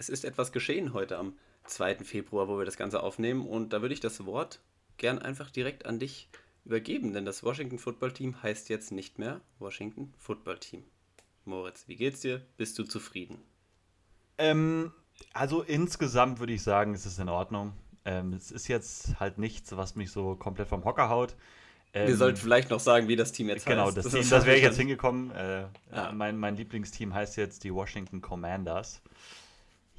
es ist etwas geschehen heute am 2. Februar, wo wir das Ganze aufnehmen. Und da würde ich das Wort gern einfach direkt an dich übergeben, denn das Washington Football Team heißt jetzt nicht mehr Washington Football Team. Moritz, wie geht's dir? Bist du zufrieden? Ähm, also insgesamt würde ich sagen, es ist in Ordnung. Ähm, es ist jetzt halt nichts, was mich so komplett vom Hocker haut. Ähm, Wir sollten vielleicht noch sagen, wie das Team jetzt genau, heißt. Genau, das, das, das wäre jetzt hingekommen. Äh, ja. mein, mein Lieblingsteam heißt jetzt die Washington Commanders.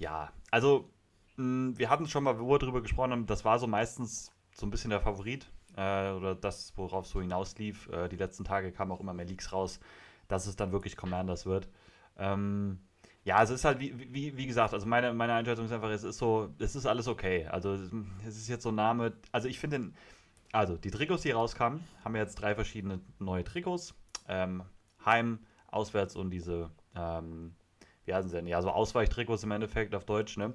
Ja, also mh, wir hatten schon mal, wo wir darüber gesprochen haben, das war so meistens so ein bisschen der Favorit äh, oder das, worauf so hinauslief. Äh, die letzten Tage kamen auch immer mehr Leaks raus, dass es dann wirklich Commanders wird. Ähm, ja, es ist halt, wie, wie, wie gesagt, also meine, meine Einschätzung ist einfach, es ist so, es ist alles okay. Also es ist jetzt so ein Name, also ich finde, also die Trikots, die rauskamen, haben jetzt drei verschiedene neue Trikots. Ähm, Heim, Auswärts und diese, ähm, wie heißen sie denn? Ja, so Ausweichtrikots im Endeffekt auf Deutsch, ne?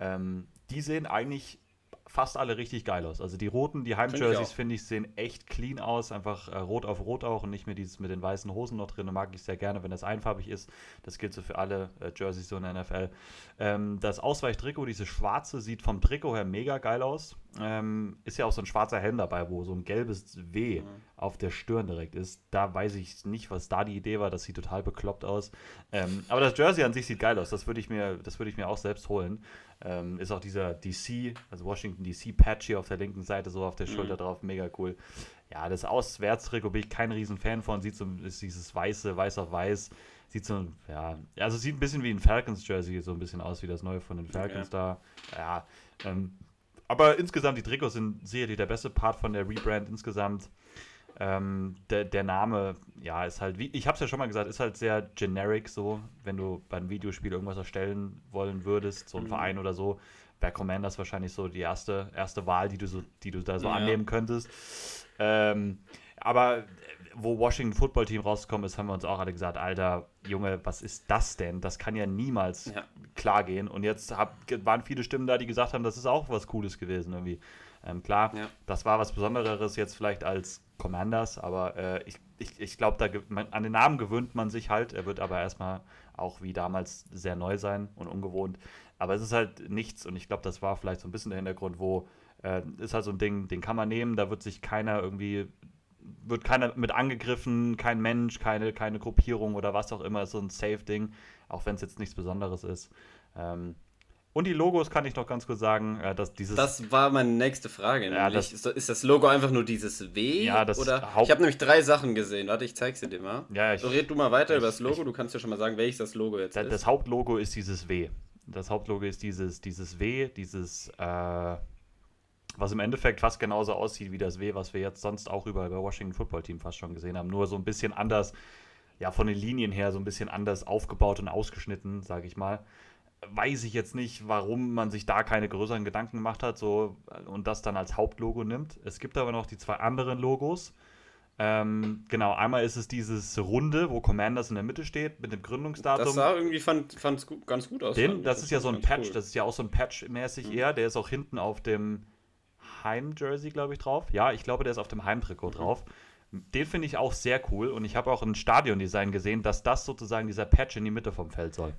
Ähm, die sehen eigentlich fast alle richtig geil aus. Also die roten, die Heim-Jerseys, finde ich, sehen echt clean aus. Einfach äh, rot auf rot auch und nicht mehr dieses mit den weißen Hosen noch drin. Mag ich sehr gerne, wenn das einfarbig ist. Das gilt so für alle äh, Jerseys so in der NFL. Ähm, das Ausweichtrikot, dieses schwarze, sieht vom Trikot her mega geil aus. Ähm, ist ja auch so ein schwarzer Helm dabei, wo so ein gelbes W mhm. auf der Stirn direkt ist. Da weiß ich nicht, was da die Idee war. Das sieht total bekloppt aus. Ähm, aber das Jersey an sich sieht geil aus. Das würde ich, mir, würd ich mir auch selbst holen. Ähm, ist auch dieser DC, also Washington DC-Patch hier auf der linken Seite so auf der mhm. Schulter drauf. Mega cool. Ja, das Auswärtstrikot bin ich kein riesen Fan von. Sieht so, ist dieses weiße, weiß auf weiß. Sieht so, ja, also sieht ein bisschen wie ein Falcons-Jersey, so ein bisschen aus wie das neue von den Falcons okay. da. Ja, ähm, aber insgesamt, die Trikots sind sicherlich der beste Part von der Rebrand insgesamt. Ähm, der, der Name, ja, ist halt, wie ich habe es ja schon mal gesagt, ist halt sehr generic so, wenn du beim Videospiel irgendwas erstellen wollen würdest, so ein mhm. Verein oder so, wäre Commanders wahrscheinlich so die erste, erste Wahl, die du, so, die du da so ja. annehmen könntest. Ähm, aber wo Washington Football Team rausgekommen ist, haben wir uns auch alle gesagt, Alter, Junge, was ist das denn? Das kann ja niemals ja. klar gehen. Und jetzt hab, waren viele Stimmen da, die gesagt haben, das ist auch was Cooles gewesen irgendwie. Ähm, klar, ja. das war was Besonderes jetzt vielleicht als Commanders, aber äh, ich, ich, ich glaube, an den Namen gewöhnt man sich halt. Er wird aber erstmal auch wie damals sehr neu sein und ungewohnt. Aber es ist halt nichts und ich glaube, das war vielleicht so ein bisschen der Hintergrund, wo äh, ist halt so ein Ding, den kann man nehmen, da wird sich keiner irgendwie wird keiner mit angegriffen, kein Mensch, keine, keine Gruppierung oder was auch immer, so ein Safe-Ding, auch wenn es jetzt nichts Besonderes ist. Ähm, und die Logos kann ich noch ganz kurz sagen, äh, dass dieses. Das war meine nächste Frage. Ja, das, ist das Logo einfach nur dieses W? Ja, das oder? Ich habe nämlich drei Sachen gesehen. Warte, ich zeig's dir mal. Ja, ich, so red du mal weiter ich, über das Logo. Ich, du kannst ja schon mal sagen, welches das Logo jetzt das, ist. Das Hauptlogo ist dieses W. Das Hauptlogo ist dieses, dieses W, dieses, äh, was im Endeffekt fast genauso aussieht wie das W, was wir jetzt sonst auch über, über Washington Football Team fast schon gesehen haben. Nur so ein bisschen anders, ja, von den Linien her so ein bisschen anders aufgebaut und ausgeschnitten, sage ich mal weiß ich jetzt nicht, warum man sich da keine größeren Gedanken gemacht hat so, und das dann als Hauptlogo nimmt. Es gibt aber noch die zwei anderen Logos. Ähm, genau, einmal ist es dieses Runde, wo Commanders in der Mitte steht, mit dem Gründungsdatum. Das sah irgendwie fand, fand gut, ganz gut aus. Den, das, das ist ja so ein Patch, cool. das ist ja auch so ein Patch-mäßig mhm. eher. Der ist auch hinten auf dem Heim-Jersey, glaube ich, drauf. Ja, ich glaube, der ist auf dem Heimtrikot mhm. drauf. Den finde ich auch sehr cool und ich habe auch ein Stadiondesign gesehen, dass das sozusagen dieser Patch in die Mitte vom Feld soll.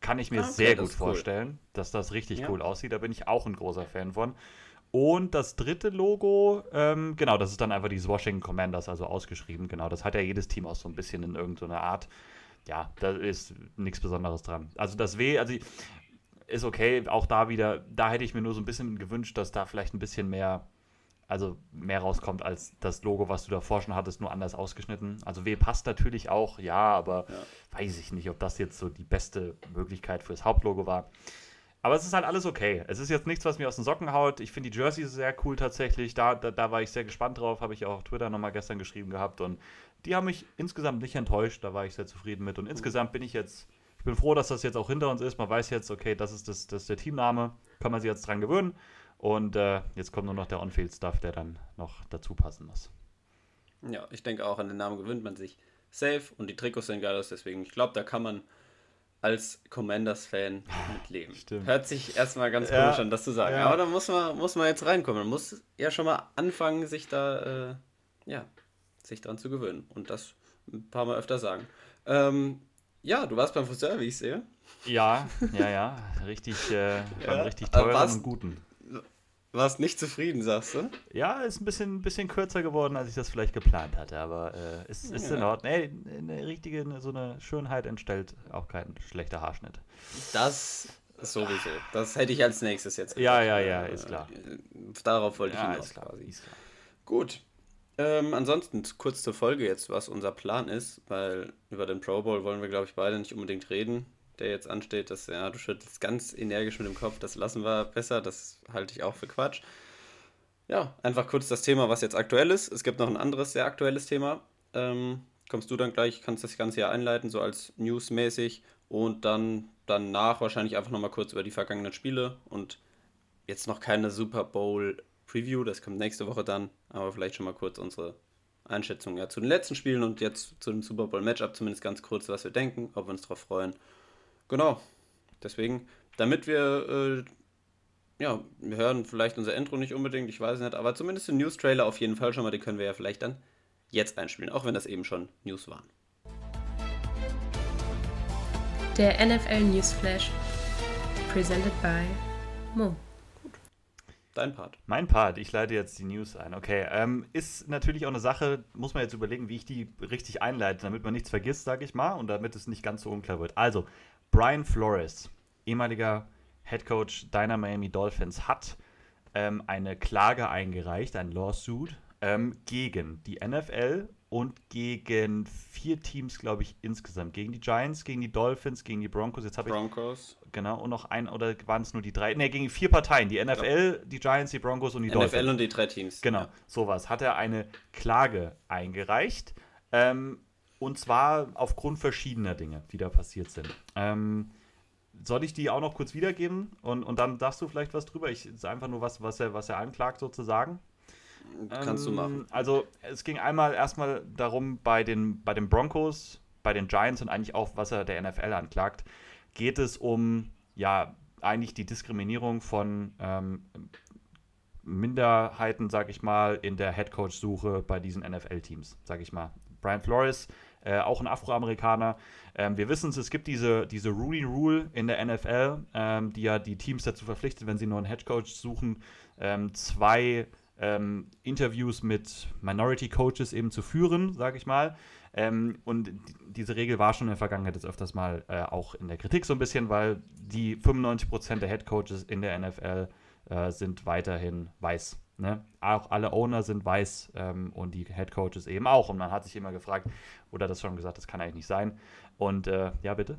Kann ich mir ah, okay, sehr gut vorstellen, cool. dass das richtig ja. cool aussieht. Da bin ich auch ein großer Fan von. Und das dritte Logo, ähm, genau, das ist dann einfach dieses Washington Commanders, also ausgeschrieben. Genau, das hat ja jedes Team auch so ein bisschen in irgendeiner Art. Ja, da ist nichts Besonderes dran. Also das W, also ist okay, auch da wieder, da hätte ich mir nur so ein bisschen gewünscht, dass da vielleicht ein bisschen mehr also mehr rauskommt als das Logo, was du davor schon hattest, nur anders ausgeschnitten. Also W passt natürlich auch, ja, aber ja. weiß ich nicht, ob das jetzt so die beste Möglichkeit fürs Hauptlogo war. Aber es ist halt alles okay. Es ist jetzt nichts, was mir aus den Socken haut. Ich finde die Jerseys sehr cool tatsächlich. Da, da, da war ich sehr gespannt drauf. Habe ich auch auf Twitter nochmal gestern geschrieben gehabt. Und die haben mich insgesamt nicht enttäuscht. Da war ich sehr zufrieden mit. Und insgesamt bin ich jetzt, ich bin froh, dass das jetzt auch hinter uns ist. Man weiß jetzt, okay, das ist, das, das ist der Teamname. Kann man sich jetzt dran gewöhnen. Und äh, jetzt kommt nur noch der On-Field-Stuff, der dann noch dazu passen muss. Ja, ich denke auch, an den Namen gewöhnt man sich safe und die Trikots sehen geil aus, deswegen, ich glaube, da kann man als Commanders-Fan mitleben. Stimmt. Hört sich erstmal ganz komisch ja, an, das zu sagen. Ja. Aber da muss man, muss man jetzt reinkommen. Man muss ja schon mal anfangen, sich da, äh, ja, sich dran zu gewöhnen. Und das ein paar Mal öfter sagen. Ähm, ja, du warst beim Friseur, wie ich sehe. Ja, ja, ja. Richtig, äh, ja, richtig teuren und guten. Warst nicht zufrieden, sagst du? Ja, ist ein bisschen, bisschen kürzer geworden, als ich das vielleicht geplant hatte, aber äh, ist, ist ja. in Ordnung. Ey, eine richtige, so eine Schönheit entstellt auch kein schlechter Haarschnitt. Das sowieso. Das hätte ich als nächstes jetzt gesagt. Ja, ja, ja, ist klar. Darauf wollte ich ja, hinaus ist klar, quasi. Ist klar. Gut. Ähm, ansonsten kurz zur Folge jetzt, was unser Plan ist, weil über den Pro Bowl wollen wir, glaube ich, beide nicht unbedingt reden der jetzt ansteht, dass ja, du schüttelst ganz energisch mit dem Kopf, das lassen wir besser, das halte ich auch für Quatsch. Ja, einfach kurz das Thema, was jetzt aktuell ist. Es gibt noch ein anderes sehr aktuelles Thema. Ähm, kommst du dann gleich, kannst das Ganze ja einleiten, so als News-mäßig und dann danach wahrscheinlich einfach nochmal kurz über die vergangenen Spiele und jetzt noch keine Super Bowl Preview, das kommt nächste Woche dann, aber vielleicht schon mal kurz unsere Einschätzung ja, zu den letzten Spielen und jetzt zu dem Super Bowl Matchup zumindest ganz kurz, was wir denken, ob wir uns darauf freuen Genau. Deswegen, damit wir, äh, ja, wir hören vielleicht unser Intro nicht unbedingt, ich weiß nicht, aber zumindest den News-Trailer auf jeden Fall schon mal, den können wir ja vielleicht dann jetzt einspielen, auch wenn das eben schon News waren. Der NFL News Flash, presented by Mo. Dein Part. Mein Part, ich leite jetzt die News ein. Okay, ähm, ist natürlich auch eine Sache, muss man jetzt überlegen, wie ich die richtig einleite, damit man nichts vergisst, sage ich mal, und damit es nicht ganz so unklar wird. Also, Brian Flores, ehemaliger Head Coach deiner Miami Dolphins, hat ähm, eine Klage eingereicht, ein Lawsuit, ähm, gegen die NFL und gegen vier Teams, glaube ich, insgesamt. Gegen die Giants, gegen die Dolphins, gegen die Broncos. Jetzt habe ich. Broncos. Genau, und noch ein, oder waren es nur die drei? Ne, gegen vier Parteien. Die NFL, ja. die Giants, die Broncos und die NFL Dolphins. NFL und die drei Teams. Genau, ja. sowas. Hat er eine Klage eingereicht. Ähm, und zwar aufgrund verschiedener Dinge, die da passiert sind. Ähm, soll ich die auch noch kurz wiedergeben? Und, und dann darfst du vielleicht was drüber? Ich ist einfach nur was, was er, was er anklagt, sozusagen. Kannst ähm, du machen. Also es ging einmal erstmal darum, bei den, bei den Broncos, bei den Giants und eigentlich auch, was er der NFL anklagt, geht es um ja eigentlich die Diskriminierung von ähm, Minderheiten, sag ich mal, in der Headcoach-Suche bei diesen NFL-Teams, sag ich mal. Brian Flores äh, auch ein Afroamerikaner. Ähm, wir wissen es, es gibt diese, diese Ruling Rule in der NFL, ähm, die ja die Teams dazu verpflichtet, wenn sie nur einen Headcoach suchen, ähm, zwei ähm, Interviews mit Minority Coaches eben zu führen, sage ich mal. Ähm, und diese Regel war schon in der Vergangenheit jetzt öfters mal äh, auch in der Kritik so ein bisschen, weil die 95% der Head Coaches in der NFL äh, sind weiterhin weiß. Ne? Auch alle Owner sind weiß ähm, und die Head Coaches eben auch. Und man hat sich immer gefragt, oder das schon gesagt, das kann eigentlich nicht sein. Und äh, ja, bitte.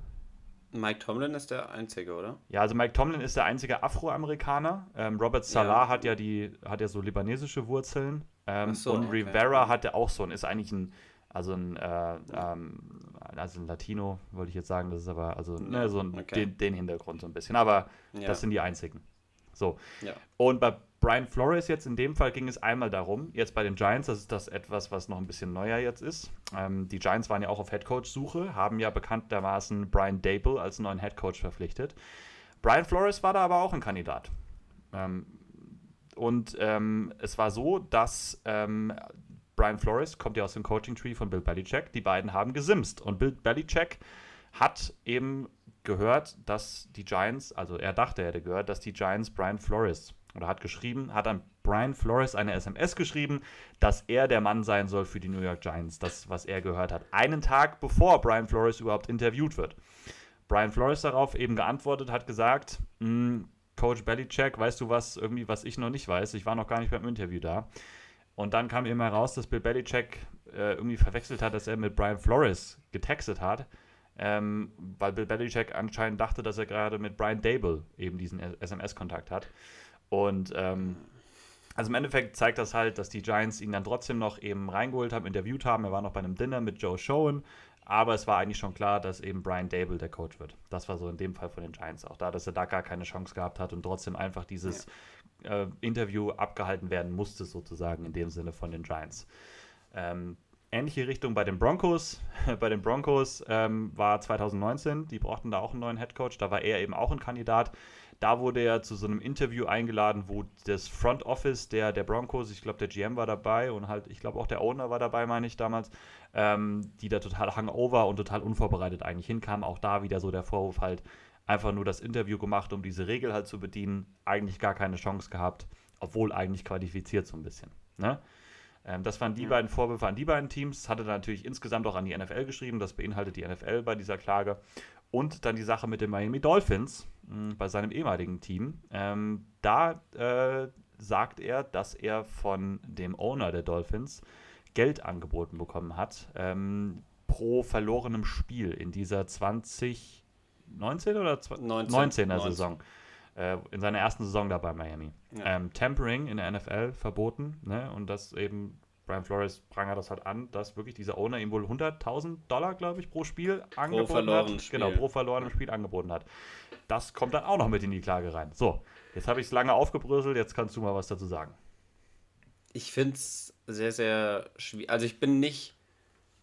Mike Tomlin ist der einzige, oder? Ja, also Mike Tomlin ist der einzige Afroamerikaner. Ähm, Robert Salah ja. hat ja die, hat ja so libanesische Wurzeln. Ähm, so, und okay. Rivera hatte auch so und ist eigentlich ein, also ein, äh, ähm, also ein Latino, wollte ich jetzt sagen, das ist aber, also ne, so ein, okay. den, den, Hintergrund so ein bisschen. Aber ja. das sind die einzigen. So. Ja. Und bei Brian Flores jetzt in dem Fall ging es einmal darum, jetzt bei den Giants, das ist das etwas, was noch ein bisschen neuer jetzt ist. Ähm, die Giants waren ja auch auf Headcoach-Suche, haben ja bekanntermaßen Brian Dable als neuen Headcoach verpflichtet. Brian Flores war da aber auch ein Kandidat. Ähm, und ähm, es war so, dass ähm, Brian Flores kommt ja aus dem Coaching-Tree von Bill Belichick. Die beiden haben gesimst. Und Bill Belichick hat eben gehört, dass die Giants, also er dachte, er hätte gehört, dass die Giants Brian Flores oder hat geschrieben, hat an Brian Flores eine SMS geschrieben, dass er der Mann sein soll für die New York Giants, das, was er gehört hat. Einen Tag bevor Brian Flores überhaupt interviewt wird. Brian Flores darauf eben geantwortet, hat gesagt, hm, Coach Belichick, weißt du was, irgendwie, was ich noch nicht weiß? Ich war noch gar nicht beim Interview da. Und dann kam eben heraus, dass Bill Belichick äh, irgendwie verwechselt hat, dass er mit Brian Flores getextet hat, ähm, weil Bill Belichick anscheinend dachte, dass er gerade mit Brian Dable eben diesen SMS-Kontakt hat. Und ähm, also im Endeffekt zeigt das halt, dass die Giants ihn dann trotzdem noch eben reingeholt haben, interviewt haben. Er war noch bei einem Dinner mit Joe Schoen. Aber es war eigentlich schon klar, dass eben Brian Dable der Coach wird. Das war so in dem Fall von den Giants auch da, dass er da gar keine Chance gehabt hat und trotzdem einfach dieses ja. äh, Interview abgehalten werden musste, sozusagen in dem Sinne von den Giants. Ähm, ähnliche Richtung bei den Broncos. bei den Broncos ähm, war 2019, die brauchten da auch einen neuen Headcoach, da war er eben auch ein Kandidat. Da wurde er zu so einem Interview eingeladen, wo das Front Office der, der Broncos, ich glaube, der GM war dabei und halt, ich glaube, auch der Owner war dabei, meine ich damals, ähm, die da total hangover und total unvorbereitet eigentlich hinkamen. Auch da wieder so der Vorwurf halt, einfach nur das Interview gemacht, um diese Regel halt zu bedienen, eigentlich gar keine Chance gehabt, obwohl eigentlich qualifiziert so ein bisschen. Ne? Ähm, das waren die ja. beiden Vorwürfe an die beiden Teams. Das hatte dann natürlich insgesamt auch an die NFL geschrieben. Das beinhaltet die NFL bei dieser Klage. Und dann die Sache mit den Miami Dolphins mh, hm, bei seinem ehemaligen Team. Ähm, da äh, sagt er, dass er von dem Owner der Dolphins Geld angeboten bekommen hat ähm, pro verlorenem Spiel in dieser 2019 oder 19, 19er 19. Saison. Äh, in seiner ersten Saison da bei Miami. Ja. Ähm, Tampering in der NFL verboten. Ne? Und das eben, Brian Flores prangert das halt an, dass wirklich dieser Owner ihm wohl 100.000 Dollar, glaube ich, pro Spiel pro angeboten hat. Spiel. Genau, pro verlorenem Spiel angeboten hat. Das kommt dann auch noch mit in die Klage rein. So, jetzt habe ich es lange aufgebröselt, jetzt kannst du mal was dazu sagen. Ich finde es sehr, sehr schwierig. Also ich bin nicht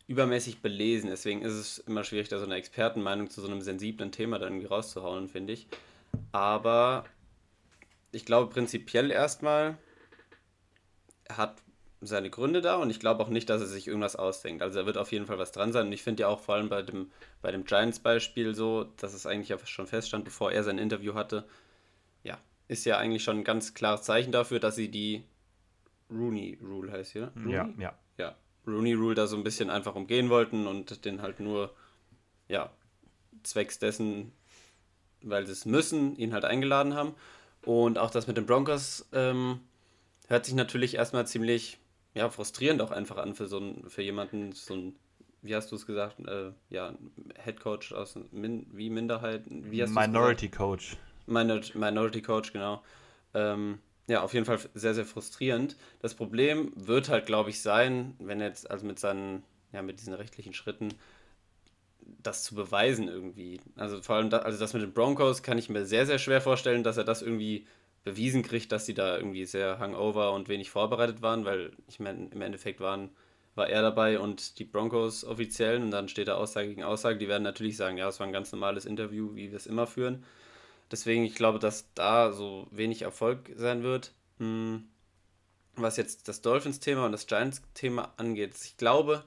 übermäßig belesen, deswegen ist es immer schwierig, da so eine Expertenmeinung zu so einem sensiblen Thema dann irgendwie rauszuhauen, finde ich. Aber ich glaube prinzipiell erstmal, er hat seine Gründe da und ich glaube auch nicht, dass er sich irgendwas ausdenkt. Also er wird auf jeden Fall was dran sein und ich finde ja auch vor allem bei dem, bei dem Giants-Beispiel so, dass es eigentlich ja schon feststand, bevor er sein Interview hatte, ja, ist ja eigentlich schon ein ganz klares Zeichen dafür, dass sie die Rooney Rule heißt hier, ne? Ja, ja. Ja, Rooney Rule da so ein bisschen einfach umgehen wollten und den halt nur, ja, zwecks dessen weil sie es müssen, ihn halt eingeladen haben. Und auch das mit den Broncos ähm, hört sich natürlich erstmal ziemlich ja, frustrierend auch einfach an für so ein, für jemanden, so ein, wie hast du es gesagt, äh, ja, Head Coach aus Min, wie Minderheit, wie hast Minority Coach. Minor, Minority Coach, genau. Ähm, ja, auf jeden Fall sehr, sehr frustrierend. Das Problem wird halt, glaube ich, sein, wenn jetzt, also mit seinen, ja, mit diesen rechtlichen Schritten, das zu beweisen irgendwie. Also vor allem, da, also das mit den Broncos kann ich mir sehr, sehr schwer vorstellen, dass er das irgendwie bewiesen kriegt, dass sie da irgendwie sehr hangover und wenig vorbereitet waren, weil ich meine, im Endeffekt waren, war er dabei und die Broncos offiziellen und dann steht da Aussage gegen Aussage. Die werden natürlich sagen, ja, es war ein ganz normales Interview, wie wir es immer führen. Deswegen, ich glaube, dass da so wenig Erfolg sein wird. Hm. Was jetzt das Dolphins-Thema und das Giants-Thema angeht, ich glaube,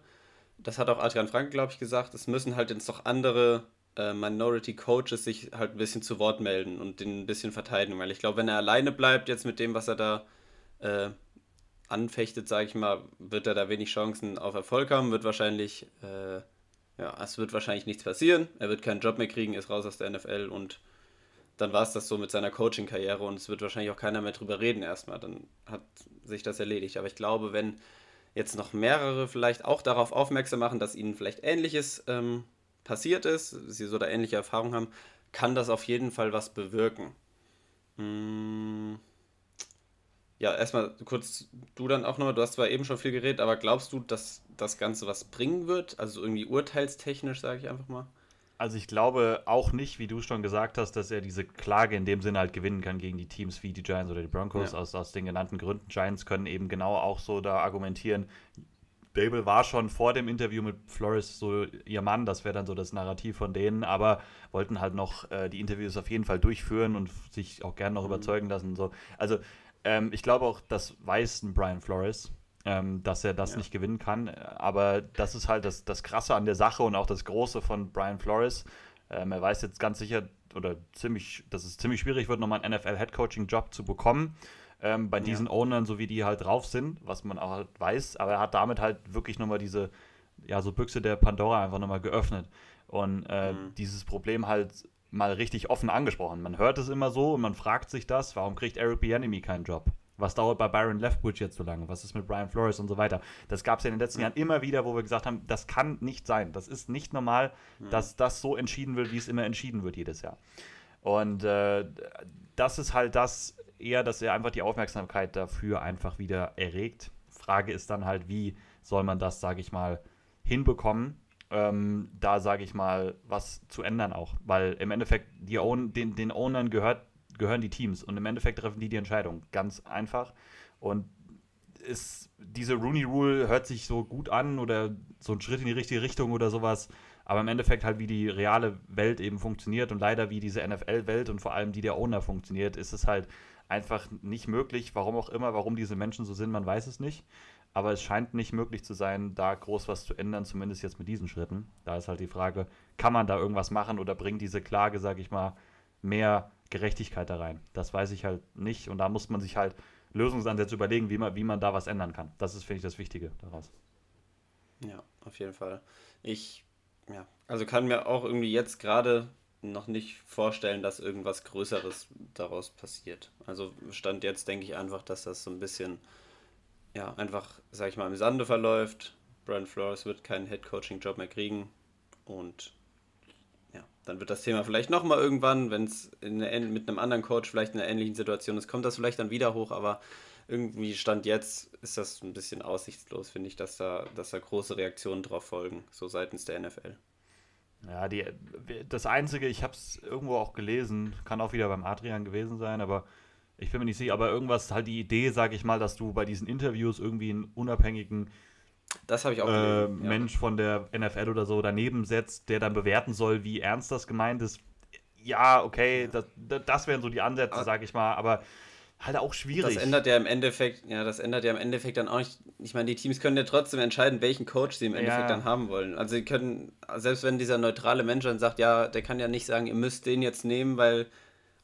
das hat auch Adrian Frank, glaube ich, gesagt, es müssen halt jetzt noch andere äh, Minority Coaches sich halt ein bisschen zu Wort melden und den ein bisschen verteidigen, weil ich glaube, wenn er alleine bleibt jetzt mit dem, was er da äh, anfechtet, sage ich mal, wird er da wenig Chancen auf Erfolg haben, wird wahrscheinlich, äh, ja, es wird wahrscheinlich nichts passieren, er wird keinen Job mehr kriegen, ist raus aus der NFL und dann war es das so mit seiner Coaching-Karriere und es wird wahrscheinlich auch keiner mehr drüber reden erstmal, dann hat sich das erledigt. Aber ich glaube, wenn jetzt noch mehrere vielleicht auch darauf aufmerksam machen, dass ihnen vielleicht Ähnliches ähm, passiert ist, sie so da ähnliche Erfahrungen haben, kann das auf jeden Fall was bewirken. Hm. Ja, erstmal kurz du dann auch nochmal, du hast zwar eben schon viel geredet, aber glaubst du, dass das Ganze was bringen wird? Also irgendwie urteilstechnisch, sage ich einfach mal. Also ich glaube auch nicht, wie du schon gesagt hast, dass er diese Klage in dem Sinne halt gewinnen kann gegen die Teams wie die Giants oder die Broncos ja. aus, aus den genannten Gründen. Giants können eben genau auch so da argumentieren. Babel war schon vor dem Interview mit Flores so ihr Mann, das wäre dann so das Narrativ von denen, aber wollten halt noch äh, die Interviews auf jeden Fall durchführen und sich auch gerne noch mhm. überzeugen lassen. So. Also ähm, ich glaube auch, das weiß ein Brian Flores ähm, dass er das ja. nicht gewinnen kann. Aber das ist halt das, das Krasse an der Sache und auch das Große von Brian Flores. Ähm, er weiß jetzt ganz sicher oder ziemlich, dass es ziemlich schwierig wird, nochmal einen NFL-Headcoaching-Job zu bekommen. Ähm, bei diesen ja. Ownern, so wie die halt drauf sind, was man auch halt weiß. Aber er hat damit halt wirklich nochmal diese, ja, so Büchse der Pandora einfach nochmal geöffnet. Und äh, mhm. dieses Problem halt mal richtig offen angesprochen. Man hört es immer so und man fragt sich das, warum kriegt Eric Bieniemy keinen Job? Was dauert bei Byron Leftwich jetzt so lange? Was ist mit Brian Flores und so weiter? Das gab es ja in den letzten Jahren immer wieder, wo wir gesagt haben, das kann nicht sein. Das ist nicht normal, dass das so entschieden wird, wie es immer entschieden wird jedes Jahr. Und äh, das ist halt das eher, dass er einfach die Aufmerksamkeit dafür einfach wieder erregt. Frage ist dann halt, wie soll man das, sage ich mal, hinbekommen? Ähm, da sage ich mal, was zu ändern auch. Weil im Endeffekt die Own, den, den Ownern gehört gehören die Teams und im Endeffekt treffen die die Entscheidung. Ganz einfach. Und ist, diese Rooney Rule hört sich so gut an oder so ein Schritt in die richtige Richtung oder sowas. Aber im Endeffekt halt, wie die reale Welt eben funktioniert und leider wie diese NFL-Welt und vor allem die der Owner funktioniert, ist es halt einfach nicht möglich. Warum auch immer, warum diese Menschen so sind, man weiß es nicht. Aber es scheint nicht möglich zu sein, da groß was zu ändern, zumindest jetzt mit diesen Schritten. Da ist halt die Frage, kann man da irgendwas machen oder bringt diese Klage, sag ich mal, mehr Gerechtigkeit da rein? Das weiß ich halt nicht. Und da muss man sich halt Lösungsansätze überlegen, wie man, wie man da was ändern kann. Das ist, finde ich, das Wichtige daraus. Ja, auf jeden Fall. Ich, ja, also kann mir auch irgendwie jetzt gerade noch nicht vorstellen, dass irgendwas Größeres daraus passiert. Also Stand jetzt denke ich einfach, dass das so ein bisschen, ja, einfach, sag ich mal, im Sande verläuft. Brian Flores wird keinen Head-Coaching-Job mehr kriegen und dann wird das Thema vielleicht nochmal irgendwann, wenn es mit einem anderen Coach vielleicht in einer ähnlichen Situation ist, kommt das vielleicht dann wieder hoch, aber irgendwie Stand jetzt ist das ein bisschen aussichtslos, finde ich, dass da, dass da große Reaktionen drauf folgen, so seitens der NFL. Ja, die, das Einzige, ich habe es irgendwo auch gelesen, kann auch wieder beim Adrian gewesen sein, aber ich bin mir nicht sicher, aber irgendwas, halt die Idee, sage ich mal, dass du bei diesen Interviews irgendwie einen unabhängigen das ich auch äh, Mensch von der NFL oder so daneben setzt, der dann bewerten soll, wie ernst das gemeint ist. Ja, okay, ja. Das, das wären so die Ansätze, sage ich mal, aber halt auch schwierig. Das ändert ja im Endeffekt, ja, das ändert ja im Endeffekt dann auch nicht. Ich meine, die Teams können ja trotzdem entscheiden, welchen Coach sie im Endeffekt ja. dann haben wollen. Also sie können, selbst wenn dieser neutrale Mensch dann sagt, ja, der kann ja nicht sagen, ihr müsst den jetzt nehmen, weil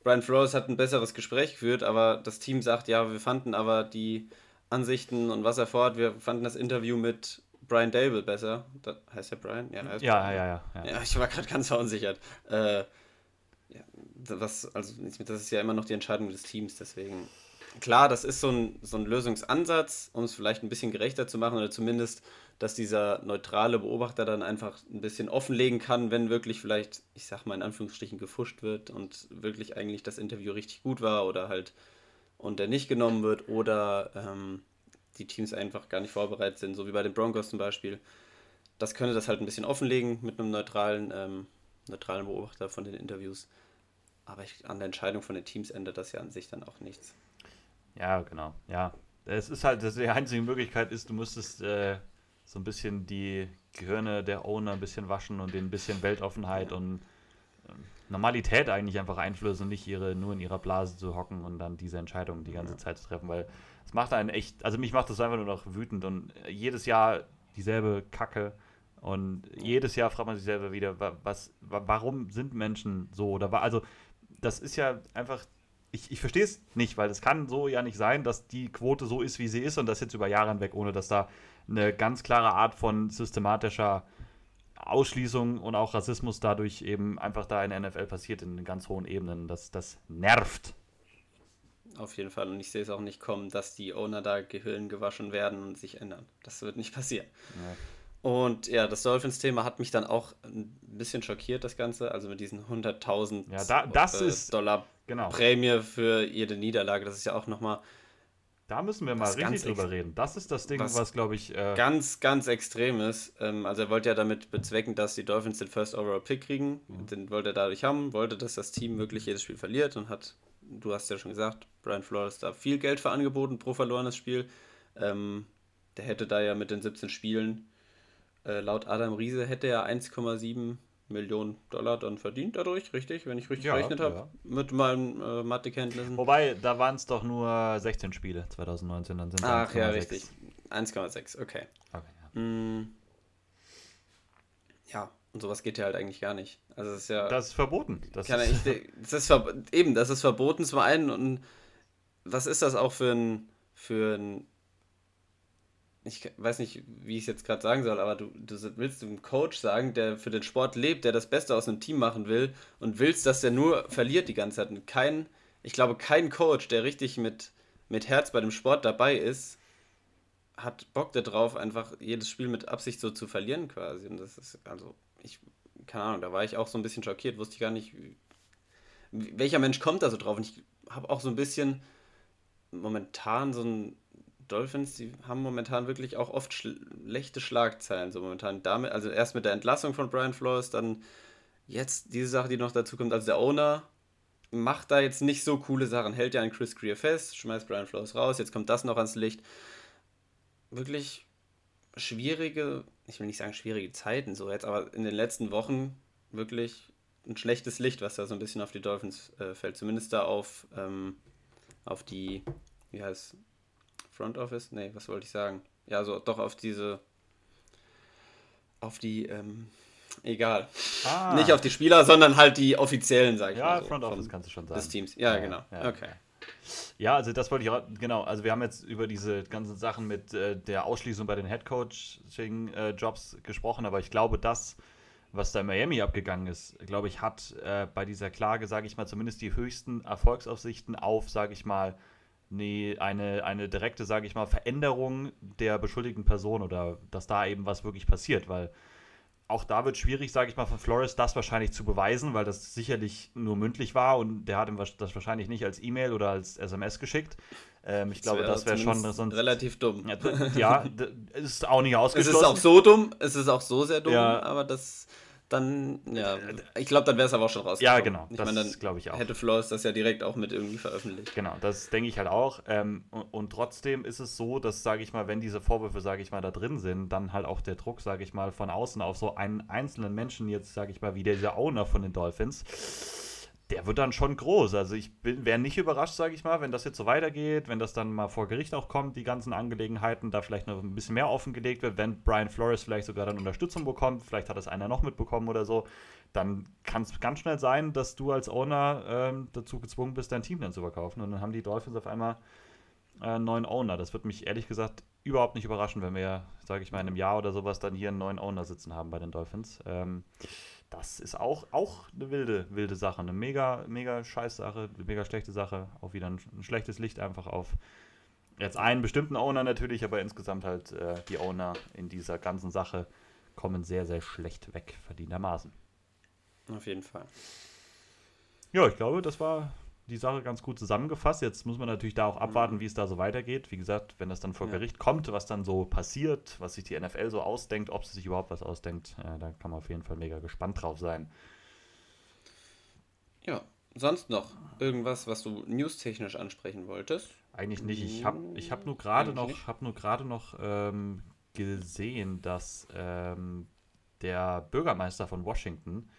Brian Flores hat ein besseres Gespräch geführt, aber das Team sagt, ja, wir fanden aber die Ansichten und was er vorhat, wir fanden das Interview mit Brian Dable besser. Das heißt der Brian? Ja, ja, ja, ja, ja, ja. ich war gerade ganz verunsichert. Äh, was, also das ist ja immer noch die Entscheidung des Teams, deswegen. Klar, das ist so ein, so ein Lösungsansatz, um es vielleicht ein bisschen gerechter zu machen oder zumindest, dass dieser neutrale Beobachter dann einfach ein bisschen offenlegen kann, wenn wirklich vielleicht, ich sag mal in Anführungsstrichen, gefuscht wird und wirklich eigentlich das Interview richtig gut war oder halt und der nicht genommen wird oder ähm, die Teams einfach gar nicht vorbereitet sind, so wie bei den Broncos zum Beispiel. Das könnte das halt ein bisschen offenlegen mit einem neutralen, ähm, neutralen Beobachter von den Interviews. Aber ich, an der Entscheidung von den Teams ändert das ja an sich dann auch nichts. Ja, genau. Ja. Es ist halt, die einzige Möglichkeit ist, du müsstest äh, so ein bisschen die Gehirne der Owner ein bisschen waschen und denen ein bisschen Weltoffenheit ja. und Normalität eigentlich einfach einflößen und nicht ihre, nur in ihrer Blase zu hocken und dann diese Entscheidungen die ganze ja. Zeit zu treffen, weil es macht einen echt, also mich macht das einfach nur noch wütend und jedes Jahr dieselbe Kacke und jedes Jahr fragt man sich selber wieder, was, warum sind Menschen so oder also das ist ja einfach, ich, ich verstehe es nicht, weil es kann so ja nicht sein, dass die Quote so ist, wie sie ist und das jetzt über Jahre hinweg, ohne dass da eine ganz klare Art von systematischer Ausschließung und auch Rassismus dadurch eben einfach da in der NFL passiert in ganz hohen Ebenen. Das, das nervt. Auf jeden Fall. Und ich sehe es auch nicht kommen, dass die Owner da Gehirn gewaschen werden und sich ändern. Das wird nicht passieren. Ja. Und ja, das Dolphins-Thema hat mich dann auch ein bisschen schockiert, das Ganze. Also mit diesen 100.000 ja, da, äh, Dollar genau. Prämie für jede Niederlage. Das ist ja auch nochmal. Da müssen wir mal richtig drüber reden. Das ist das Ding, was, was glaube ich. Äh ganz, ganz extrem ist. Ähm, also, er wollte ja damit bezwecken, dass die Dolphins den First Overall Pick kriegen. Mhm. Den wollte er dadurch haben, wollte, dass das Team wirklich jedes Spiel verliert und hat, du hast ja schon gesagt, Brian Flores da viel Geld für angeboten pro verlorenes Spiel. Ähm, der hätte da ja mit den 17 Spielen äh, laut Adam Riese hätte er 1,7 Millionen Dollar dann verdient dadurch, richtig? Wenn ich richtig ja, gerechnet habe, ja. mit meinen äh, Mathekenntnissen. Wobei, da waren es doch nur 16 Spiele 2019, dann sind Ach ja, richtig. 1,6, okay. okay ja. Mm, ja, und sowas geht ja halt eigentlich gar nicht. Also das ist ja. Das ist verboten. Das ist, ich, das ist eben, das ist verboten zum einen und was ist das auch für ein, für ein ich weiß nicht, wie ich es jetzt gerade sagen soll, aber du, du willst einem Coach sagen, der für den Sport lebt, der das Beste aus einem Team machen will und willst, dass der nur verliert die ganze Zeit. Und kein, ich glaube, kein Coach, der richtig mit, mit Herz bei dem Sport dabei ist, hat Bock darauf, einfach jedes Spiel mit Absicht so zu verlieren quasi. Und das ist, also, ich, keine Ahnung, da war ich auch so ein bisschen schockiert, wusste ich gar nicht, welcher Mensch kommt da so drauf. Und ich habe auch so ein bisschen momentan so ein Dolphins, die haben momentan wirklich auch oft schlechte Schlagzeilen, so momentan. Damit, also erst mit der Entlassung von Brian Flores, dann jetzt diese Sache, die noch dazu kommt. Also der Owner macht da jetzt nicht so coole Sachen, hält ja einen Chris Greer fest, schmeißt Brian Flores raus, jetzt kommt das noch ans Licht. wirklich schwierige, ich will nicht sagen schwierige Zeiten so jetzt, aber in den letzten Wochen wirklich ein schlechtes Licht, was da so ein bisschen auf die Dolphins äh, fällt. Zumindest da auf, ähm, auf die, wie heißt Front Office? Nee, was wollte ich sagen? Ja, so doch auf diese, auf die, ähm, egal. Ah. Nicht auf die Spieler, sondern halt die offiziellen, sag ich ja, mal. Ja, so, Front Office kannst du schon sagen. Des Teams, ja, ja genau. Ja. Okay. Ja, also das wollte ich auch, genau, also wir haben jetzt über diese ganzen Sachen mit äh, der Ausschließung bei den Headcoaching-Jobs äh, gesprochen, aber ich glaube, das, was da in Miami abgegangen ist, glaube ich, hat äh, bei dieser Klage, sage ich mal, zumindest die höchsten Erfolgsaussichten auf, sage ich mal, nee, eine, eine direkte, sage ich mal, Veränderung der beschuldigten Person oder dass da eben was wirklich passiert, weil auch da wird schwierig, sage ich mal, von Flores das wahrscheinlich zu beweisen, weil das sicherlich nur mündlich war und der hat ihm das wahrscheinlich nicht als E-Mail oder als SMS geschickt. Ähm, ich das glaube, das wäre schon sonst. Relativ dumm. Ja, ist auch nicht ausgeschlossen. Es ist auch so dumm, es ist auch so sehr dumm, ja. aber das dann, ja, ich glaube, dann wäre es aber auch schon raus. Ja, genau. Ich meine, dann glaube ich auch. Hätte Flores das ja direkt auch mit irgendwie veröffentlicht. Genau, das denke ich halt auch. Ähm, und, und, trotzdem ist es so, dass, sage ich mal, wenn diese Vorwürfe, sage ich mal, da drin sind, dann halt auch der Druck, sage ich mal, von außen auf so einen einzelnen Menschen jetzt, sage ich mal, wie der Owner von den Dolphins der wird dann schon groß. Also ich wäre nicht überrascht, sage ich mal, wenn das jetzt so weitergeht, wenn das dann mal vor Gericht auch kommt, die ganzen Angelegenheiten, da vielleicht noch ein bisschen mehr offengelegt wird, wenn Brian Flores vielleicht sogar dann Unterstützung bekommt, vielleicht hat das einer noch mitbekommen oder so, dann kann es ganz schnell sein, dass du als Owner ähm, dazu gezwungen bist, dein Team dann zu verkaufen. Und dann haben die Dolphins auf einmal äh, einen neuen Owner. Das wird mich ehrlich gesagt überhaupt nicht überraschen, wenn wir, sage ich mal, in einem Jahr oder sowas dann hier einen neuen Owner sitzen haben bei den Dolphins. Ähm, das ist auch, auch eine wilde, wilde Sache. Eine mega, mega scheiß Sache, eine mega schlechte Sache. Auch wieder ein, ein, schlechtes Licht einfach auf jetzt einen bestimmten Owner natürlich, aber insgesamt halt äh, die Owner in dieser ganzen Sache kommen sehr, sehr schlecht weg, verdientermaßen. Auf jeden Fall. Ja, ich glaube, das war die Sache ganz gut zusammengefasst. Jetzt muss man natürlich da auch abwarten, mhm. wie es da so weitergeht. Wie gesagt, wenn das dann vor ja. Gericht kommt, was dann so passiert, was sich die NFL so ausdenkt, ob sie sich überhaupt was ausdenkt, äh, da kann man auf jeden Fall mega gespannt drauf sein. Ja, sonst noch irgendwas, was du newstechnisch ansprechen wolltest? Eigentlich nicht. Ich habe ich hab nur gerade noch, hab nur gerade noch ähm, gesehen, dass ähm, der Bürgermeister von Washington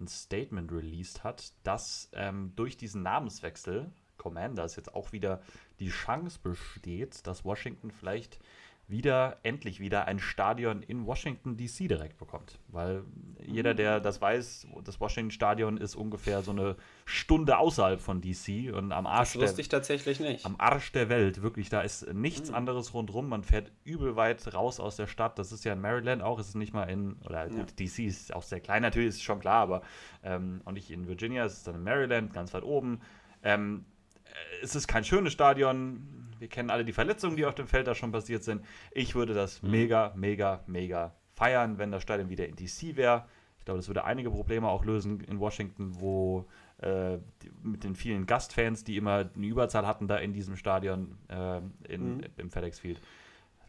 ein Statement released hat, dass ähm, durch diesen Namenswechsel Commanders jetzt auch wieder die Chance besteht, dass Washington vielleicht wieder, endlich wieder ein Stadion in Washington DC direkt bekommt. Weil jeder, der das weiß, das Washington Stadion ist ungefähr so eine Stunde außerhalb von DC und am Arsch. Das wusste ich tatsächlich nicht. Am Arsch der Welt, wirklich. Da ist nichts mhm. anderes rundherum. Man fährt übel weit raus aus der Stadt. Das ist ja in Maryland auch, ist es nicht mal in, oder ja. gut, DC ist auch sehr klein natürlich, ist schon klar, aber ähm, auch nicht in Virginia, es ist dann in Maryland, ganz weit oben. Ähm, es ist kein schönes Stadion wir kennen alle die Verletzungen, die auf dem Feld da schon passiert sind. Ich würde das mhm. mega, mega, mega feiern, wenn das Stadion wieder in DC wäre. Ich glaube, das würde einige Probleme auch lösen in Washington, wo äh, mit den vielen Gastfans, die immer eine Überzahl hatten da in diesem Stadion äh, in, mhm. im FedEx Field.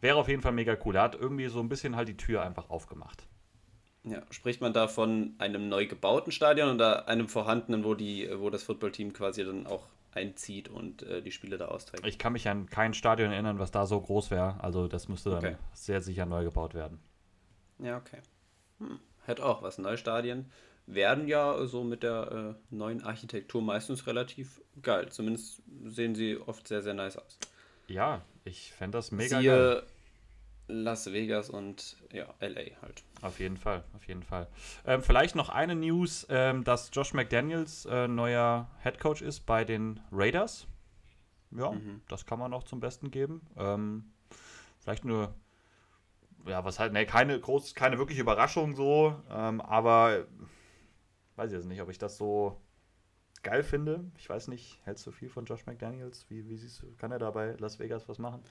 Wäre auf jeden Fall mega cool. Er hat irgendwie so ein bisschen halt die Tür einfach aufgemacht. Ja, spricht man da von einem neu gebauten Stadion oder einem vorhandenen, wo, die, wo das Footballteam quasi dann auch einzieht und äh, die Spiele da austrägt. Ich kann mich an kein Stadion erinnern, was da so groß wäre. Also das müsste dann okay. sehr sicher neu gebaut werden. Ja, okay. Hm. Hätte auch was. Neustadien werden ja so mit der äh, neuen Architektur meistens relativ geil. Zumindest sehen sie oft sehr, sehr nice aus. Ja, ich fände das mega Siehe geil. Las Vegas und ja, LA halt. Auf jeden Fall, auf jeden Fall. Ähm, vielleicht noch eine News, ähm, dass Josh McDaniels äh, neuer Head Coach ist bei den Raiders. Ja, mhm. das kann man noch zum Besten geben. Ähm, vielleicht nur, ja, was halt, ne, keine groß, keine wirkliche Überraschung so, ähm, aber weiß ich jetzt nicht, ob ich das so geil finde. Ich weiß nicht, hältst du viel von Josh McDaniels? Wie, wie siehst du, kann er da bei Las Vegas was machen?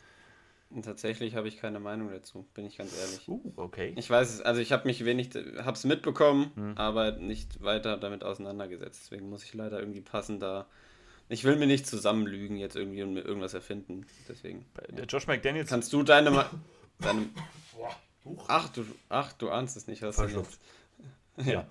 Tatsächlich habe ich keine Meinung dazu, bin ich ganz ehrlich. Uh, okay. Ich weiß es, also ich habe mich wenig, habe es mitbekommen, hm. aber nicht weiter damit auseinandergesetzt. Deswegen muss ich leider irgendwie passen da. Ich will mir nicht zusammenlügen jetzt irgendwie und mir irgendwas erfinden. Deswegen. Der Josh McDaniels. Kannst du deine. deine ach, du, ach, du ahnst es nicht, was du jetzt. Ja.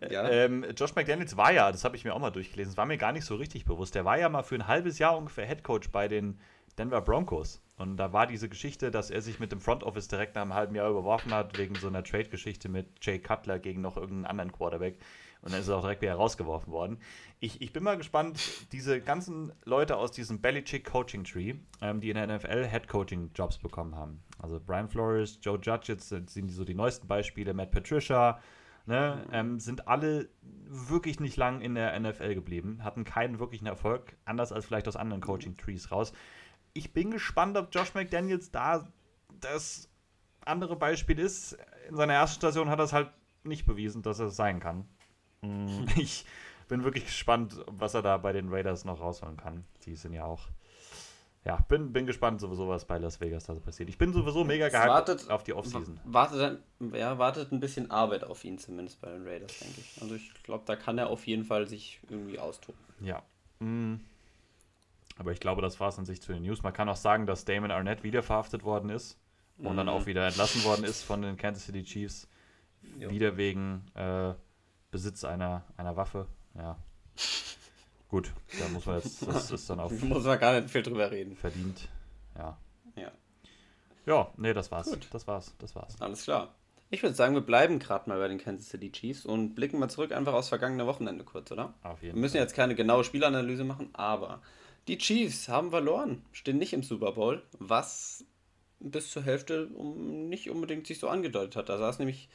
ja. Ähm, Josh McDaniels war ja, das habe ich mir auch mal durchgelesen, das war mir gar nicht so richtig bewusst. Der war ja mal für ein halbes Jahr ungefähr Headcoach bei den Denver Broncos. Und da war diese Geschichte, dass er sich mit dem Front Office direkt nach einem halben Jahr überworfen hat, wegen so einer Trade-Geschichte mit Jay Cutler gegen noch irgendeinen anderen Quarterback. Und dann ist er auch direkt wieder rausgeworfen worden. Ich, ich bin mal gespannt, diese ganzen Leute aus diesem Belichick Coaching Tree, ähm, die in der NFL Head Coaching Jobs bekommen haben. Also Brian Flores, Joe Judge, jetzt sind die so die neuesten Beispiele, Matt Patricia, ne, ähm, sind alle wirklich nicht lang in der NFL geblieben, hatten keinen wirklichen Erfolg, anders als vielleicht aus anderen Coaching Trees raus. Ich bin gespannt, ob Josh McDaniels da das andere Beispiel ist. In seiner ersten Station hat er es halt nicht bewiesen, dass er es sein kann. Mm, ich bin wirklich gespannt, was er da bei den Raiders noch rausholen kann. Die sind ja auch. Ja, bin, bin gespannt, sowieso, was bei Las Vegas da so passiert. Ich bin sowieso mega gehypt auf die Offseason. Wartet, ja, wartet ein bisschen Arbeit auf ihn, zumindest bei den Raiders, denke ich. Also ich glaube, da kann er auf jeden Fall sich irgendwie austoben. Ja. Mhm. Aber ich glaube, das war es an sich zu den News. Man kann auch sagen, dass Damon Arnett wieder verhaftet worden ist und mhm. dann auch wieder entlassen worden ist von den Kansas City Chiefs. Jo. Wieder wegen äh, Besitz einer, einer Waffe. Ja. Gut, da muss man jetzt, das ist dann auch. muss man gar nicht viel drüber reden. Verdient. Ja. Ja. Ja, nee, das war's. Gut. Das war's. Das war's. Alles klar. Ich würde sagen, wir bleiben gerade mal bei den Kansas City Chiefs und blicken mal zurück einfach aufs vergangene Wochenende kurz, oder? Auf jeden wir müssen Fall. jetzt keine genaue Spielanalyse machen, aber die Chiefs haben verloren, stehen nicht im Super Bowl, was bis zur Hälfte um, nicht unbedingt sich so angedeutet hat. Da sah es nämlich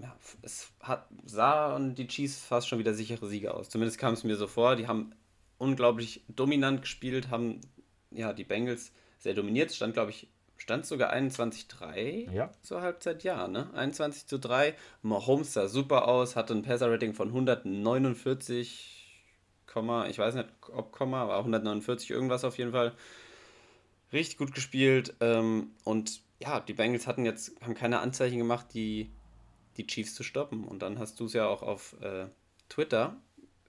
ja, es hat, sahen die Chiefs fast schon wieder sichere Sieger aus. Zumindest kam es mir so vor. Die haben unglaublich dominant gespielt, haben ja die Bengals sehr dominiert. Stand, glaube ich, stand sogar 21-3 ja. zur Halbzeit, ja, ne? 21 zu 3. Mahomes sah super aus, hatte ein Passer-Rating von 149, ich weiß nicht, ob Komma, aber 149 irgendwas auf jeden Fall. Richtig gut gespielt. Ähm, und ja, die Bengals hatten jetzt, haben keine Anzeichen gemacht, die die Chiefs zu stoppen. Und dann hast du es ja auch auf äh, Twitter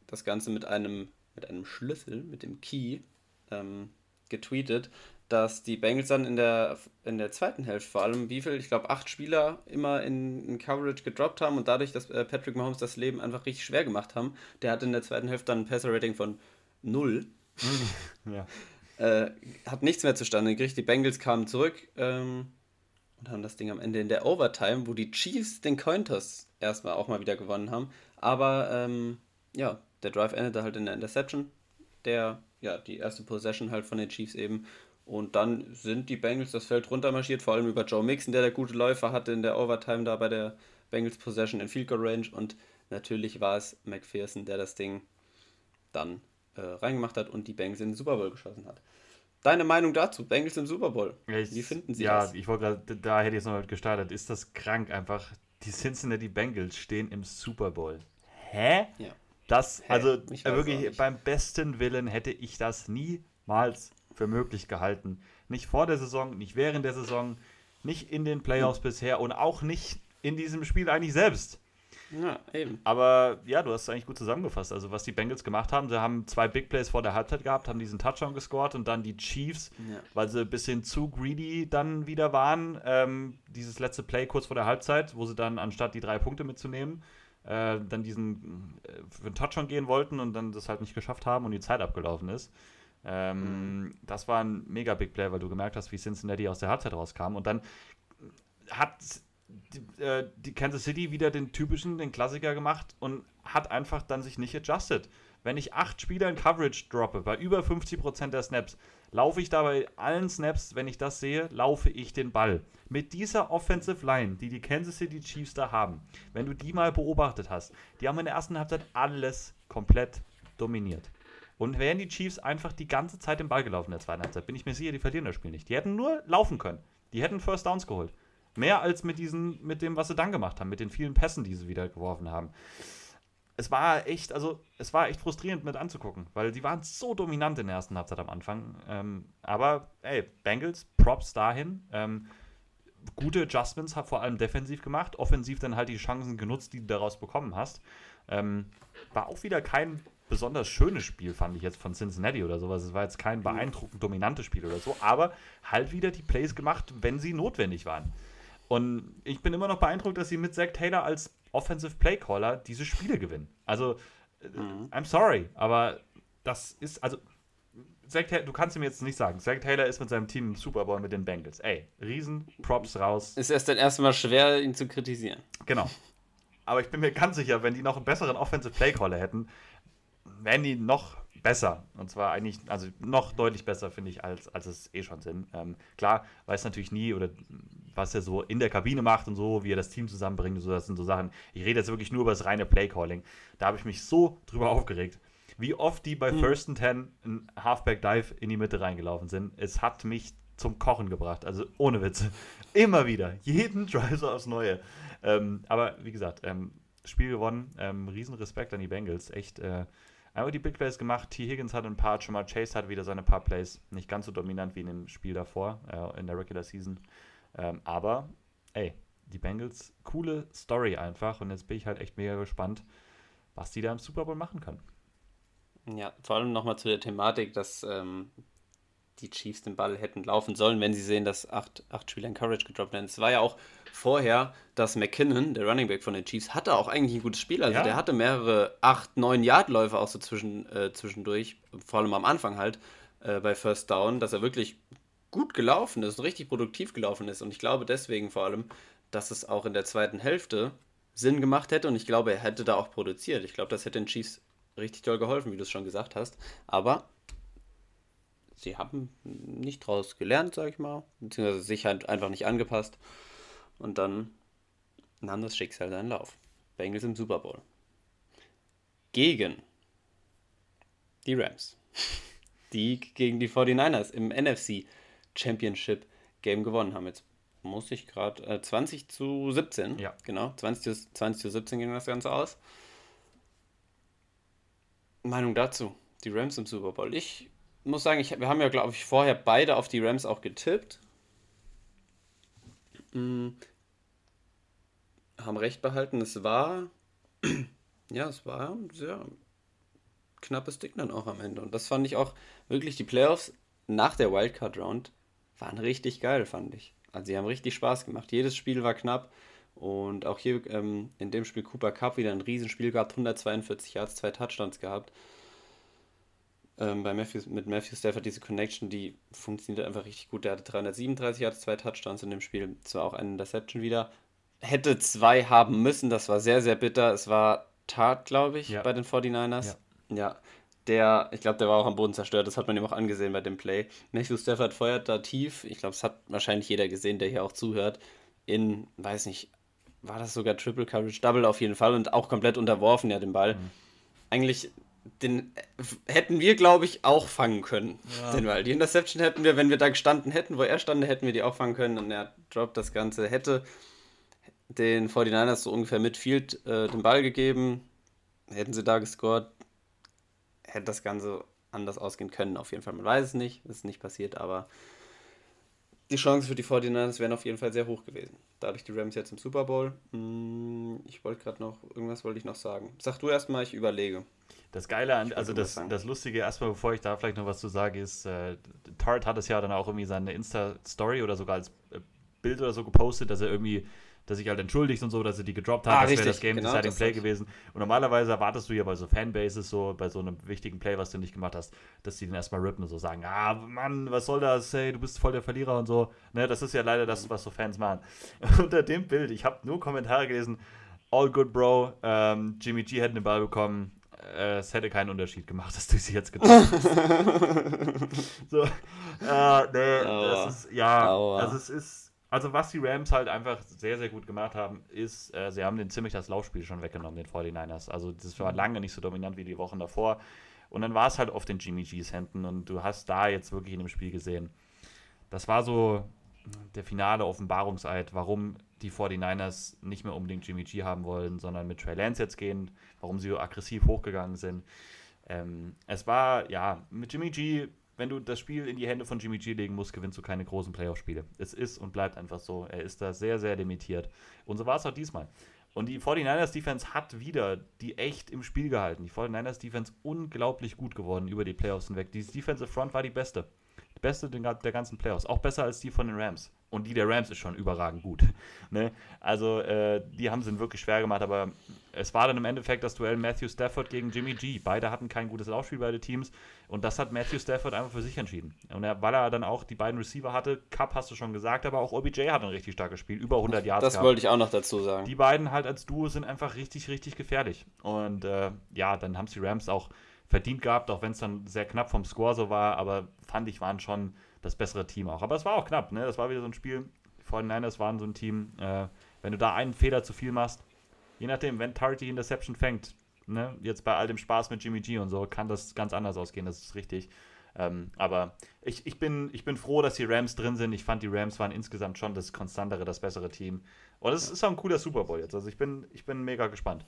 das Ganze mit einem, mit einem Schlüssel, mit dem Key, ähm, getweetet, dass die Bengals dann in der, in der zweiten Hälfte vor allem, wie viel, ich glaube, acht Spieler immer in, in, Coverage gedroppt haben und dadurch, dass äh, Patrick Mahomes das Leben einfach richtig schwer gemacht haben. Der hat in der zweiten Hälfte dann ein Passer-Rating von null. ja. Äh, hat nichts mehr zustande gekriegt. Die Bengals kamen zurück. Ähm, und haben das Ding am Ende in der Overtime, wo die Chiefs den Cointos erstmal auch mal wieder gewonnen haben. Aber ähm, ja, der Drive endete halt in der Interception. Der, ja, die erste Possession halt von den Chiefs eben. Und dann sind die Bengals das Feld runtermarschiert, vor allem über Joe Mixon, der der gute Läufer hatte in der Overtime da bei der Bengals Possession in Field Goal Range. Und natürlich war es McPherson, der das Ding dann äh, reingemacht hat und die Bengals in den Super Bowl geschossen hat. Deine Meinung dazu? Bengals im Super Bowl. Ich, Wie finden Sie ja, das? Ja, ich wollte gerade, da hätte ich es noch gestartet. Ist das krank einfach? Die Cincinnati Bengals stehen im Super Bowl. Hä? Ja. Das, Hä? also wirklich beim besten Willen hätte ich das niemals für möglich gehalten. Nicht vor der Saison, nicht während der Saison, nicht in den Playoffs hm. bisher und auch nicht in diesem Spiel eigentlich selbst. Ja, eben. Aber ja, du hast es eigentlich gut zusammengefasst. Also, was die Bengals gemacht haben, sie haben zwei Big Plays vor der Halbzeit gehabt, haben diesen Touchdown gescored und dann die Chiefs, ja. weil sie ein bisschen zu greedy dann wieder waren, ähm, dieses letzte Play kurz vor der Halbzeit, wo sie dann anstatt die drei Punkte mitzunehmen, äh, dann diesen äh, für einen Touchdown gehen wollten und dann das halt nicht geschafft haben und die Zeit abgelaufen ist. Ähm, mhm. Das war ein mega Big Play, weil du gemerkt hast, wie Cincinnati aus der Halbzeit rauskam. Und dann hat die, äh, die Kansas City wieder den typischen, den Klassiker gemacht und hat einfach dann sich nicht adjusted. Wenn ich acht Spieler in Coverage droppe, bei über 50% der Snaps, laufe ich dabei allen Snaps, wenn ich das sehe, laufe ich den Ball. Mit dieser Offensive Line, die die Kansas City Chiefs da haben, wenn du die mal beobachtet hast, die haben in der ersten Halbzeit alles komplett dominiert. Und wären die Chiefs einfach die ganze Zeit den Ball gelaufen in der zweiten Halbzeit, bin ich mir sicher, die verlieren das Spiel nicht. Die hätten nur laufen können. Die hätten First Downs geholt. Mehr als mit, diesen, mit dem, was sie dann gemacht haben, mit den vielen Pässen, die sie wieder geworfen haben. Es war echt, also es war echt frustrierend mit anzugucken, weil die waren so dominant in der ersten Halbzeit am Anfang. Ähm, aber ey, Bengals, Props dahin. Ähm, gute Adjustments, vor allem defensiv gemacht, offensiv dann halt die Chancen genutzt, die du daraus bekommen hast. Ähm, war auch wieder kein besonders schönes Spiel, fand ich jetzt von Cincinnati oder sowas. Es war jetzt kein beeindruckend dominantes Spiel oder so, aber halt wieder die Plays gemacht, wenn sie notwendig waren. Und ich bin immer noch beeindruckt, dass sie mit Zach Taylor als Offensive Playcaller diese Spiele gewinnen. Also, mhm. I'm sorry, aber das ist, also, Zach Taylor, du kannst ihm jetzt nicht sagen. Zach Taylor ist mit seinem Team im Super Bowl mit den Bengals. Ey, riesen Props raus. Ist erst dann erstmal schwer, ihn zu kritisieren. Genau. Aber ich bin mir ganz sicher, wenn die noch einen besseren Offensive Play Caller hätten, wären die noch besser. Und zwar eigentlich, also noch deutlich besser, finde ich, als, als es eh schon sind. Ähm, klar, weiß natürlich nie, oder was er so in der Kabine macht und so, wie er das Team zusammenbringt und so, das sind so Sachen. Ich rede jetzt wirklich nur über das reine Play-Calling. Da habe ich mich so drüber aufgeregt, wie oft die bei mhm. First and Ten ein Halfback-Dive in die Mitte reingelaufen sind. Es hat mich zum Kochen gebracht, also ohne Witze. Immer wieder, jeden Drive so aufs Neue. Ähm, aber wie gesagt, ähm, Spiel gewonnen, ähm, riesen Respekt an die Bengals, echt äh, Einmal die Big Plays gemacht. T. Higgins hat ein paar, schon mal Chase hat wieder seine paar Plays. Nicht ganz so dominant wie in dem Spiel davor, äh, in der Regular Season. Ähm, aber, ey, die Bengals, coole Story einfach. Und jetzt bin ich halt echt mega gespannt, was die da im Super Bowl machen können. Ja, vor allem nochmal zu der Thematik, dass ähm, die Chiefs den Ball hätten laufen sollen, wenn sie sehen, dass acht, acht Spieler in Courage gedroppt werden. Es war ja auch vorher, dass McKinnon, der Running Back von den Chiefs, hatte auch eigentlich ein gutes Spiel. Also ja. der hatte mehrere 8, 9 Yard-Läufe auch so zwischen, äh, zwischendurch, vor allem am Anfang halt, äh, bei First Down, dass er wirklich gut gelaufen ist und richtig produktiv gelaufen ist. Und ich glaube deswegen vor allem, dass es auch in der zweiten Hälfte Sinn gemacht hätte und ich glaube, er hätte da auch produziert. Ich glaube, das hätte den Chiefs richtig toll geholfen, wie du es schon gesagt hast. Aber sie haben nicht draus gelernt, sag ich mal, beziehungsweise sich halt einfach nicht angepasst. Und dann nahm das Schicksal seinen Lauf. Bengals im Super Bowl. Gegen die Rams. Die gegen die 49ers im NFC Championship Game gewonnen haben. Jetzt muss ich gerade äh, 20 zu 17. Ja. Genau, 20 zu, 20 zu 17 ging das Ganze aus. Meinung dazu. Die Rams im Super Bowl. Ich muss sagen, ich, wir haben ja, glaube ich, vorher beide auf die Rams auch getippt. Mhm. Haben recht behalten. Es war, ja, es war ein sehr knappes Ding dann auch am Ende. Und das fand ich auch wirklich, die Playoffs nach der Wildcard Round waren richtig geil, fand ich. Also sie haben richtig Spaß gemacht. Jedes Spiel war knapp. Und auch hier ähm, in dem Spiel Cooper Cup wieder ein Riesenspiel gehabt, 142 Yards, zwei Touchdowns gehabt ähm, bei Matthew, mit Matthew Stafford diese Connection, die funktioniert einfach richtig gut. Der hatte 337 Yards, zwei Touchdowns in dem Spiel, zwar auch eine Interception wieder. Hätte zwei haben müssen, das war sehr, sehr bitter. Es war Tat, glaube ich, ja. bei den 49ers. Ja. ja. Der, ich glaube, der war auch am Boden zerstört, das hat man ihm auch angesehen bei dem Play. Matthew Stafford feuert da tief, ich glaube, das hat wahrscheinlich jeder gesehen, der hier auch zuhört, in, weiß nicht, war das sogar Triple Coverage, Double auf jeden Fall und auch komplett unterworfen, ja, den Ball. Mhm. Eigentlich den hätten wir, glaube ich, auch fangen können. Ja. Den Ball. Die Interception hätten wir, wenn wir da gestanden hätten, wo er stand, hätten wir die auch fangen können. Und er droppt das Ganze. Hätte den 49ers so ungefähr mit Field äh, den Ball gegeben, hätten sie da gescored, hätte das Ganze anders ausgehen können. Auf jeden Fall. Man weiß es nicht, ist nicht passiert, aber die Chancen für die 49ers wären auf jeden Fall sehr hoch gewesen. Dadurch die Rams jetzt im Super Bowl. Hm, ich wollte gerade noch, irgendwas wollte ich noch sagen. Sag du erstmal, ich überlege. Das Geile an, also das, das Lustige, erstmal bevor ich da vielleicht noch was zu sage, ist, äh, Tart hat es ja dann auch irgendwie seine Insta-Story oder sogar als äh, Bild oder so gepostet, dass er irgendwie, dass sich halt entschuldigt und so, dass er die gedroppt hat, ah, das wäre das Game genau, Deciding Play gewesen. Und normalerweise erwartest du ja bei so Fanbases, so bei so einem wichtigen Play, was du nicht gemacht hast, dass die den erstmal rippen und so sagen, ah Mann, was soll das, hey, du bist voll der Verlierer und so. Ne, das ist ja leider das, was so Fans machen. Unter dem Bild, ich habe nur Kommentare gelesen, all good, Bro, ähm, Jimmy G hätte den Ball bekommen, äh, es hätte keinen Unterschied gemacht, dass du sie jetzt getroffen hast. so, äh, nee, Aua. das ist, ja, Aua. also es ist, also was die Rams halt einfach sehr, sehr gut gemacht haben, ist, äh, sie haben den ziemlich das Laufspiel schon weggenommen, den 49ers. Also das war mhm. lange nicht so dominant wie die Wochen davor. Und dann war es halt oft in Jimmy G's Händen und du hast da jetzt wirklich in dem Spiel gesehen. Das war so der finale Offenbarungseid, warum die 49ers nicht mehr unbedingt Jimmy G haben wollen, sondern mit Trey Lance jetzt gehen, warum sie so aggressiv hochgegangen sind. Ähm, es war, ja, mit Jimmy G, wenn du das Spiel in die Hände von Jimmy G legen musst, gewinnst du keine großen Playoff-Spiele. Es ist und bleibt einfach so. Er ist da sehr, sehr limitiert. Und so war es auch diesmal. Und die 49ers Defense hat wieder die echt im Spiel gehalten. Die 49ers Defense unglaublich gut geworden über die Playoffs hinweg. Die Defensive Front war die beste. Beste der ganzen Playoffs. Auch besser als die von den Rams. Und die der Rams ist schon überragend gut. ne? Also, äh, die haben es wirklich schwer gemacht, aber es war dann im Endeffekt das Duell Matthew Stafford gegen Jimmy G. Beide hatten kein gutes Laufspiel, beide Teams. Und das hat Matthew Stafford einfach für sich entschieden. Und er, weil er dann auch die beiden Receiver hatte, Cup hast du schon gesagt, aber auch OBJ hat ein richtig starkes Spiel, über 100 Yards. Das gehabt. wollte ich auch noch dazu sagen. Die beiden halt als Duo sind einfach richtig, richtig gefährlich. Und äh, ja, dann haben es die Rams auch verdient gehabt, auch wenn es dann sehr knapp vom Score so war, aber fand ich, waren schon das bessere Team auch. Aber es war auch knapp, ne? Das war wieder so ein Spiel. Die 49ers waren so ein Team, äh, wenn du da einen Fehler zu viel machst, je nachdem, wenn Tarty Interception fängt, ne, jetzt bei all dem Spaß mit Jimmy G und so, kann das ganz anders ausgehen, das ist richtig. Ähm, aber ich, ich, bin, ich bin froh, dass die Rams drin sind. Ich fand, die Rams waren insgesamt schon das konstantere, das bessere Team. Und es ist auch ein cooler Super Bowl jetzt. Also ich bin, ich bin mega gespannt.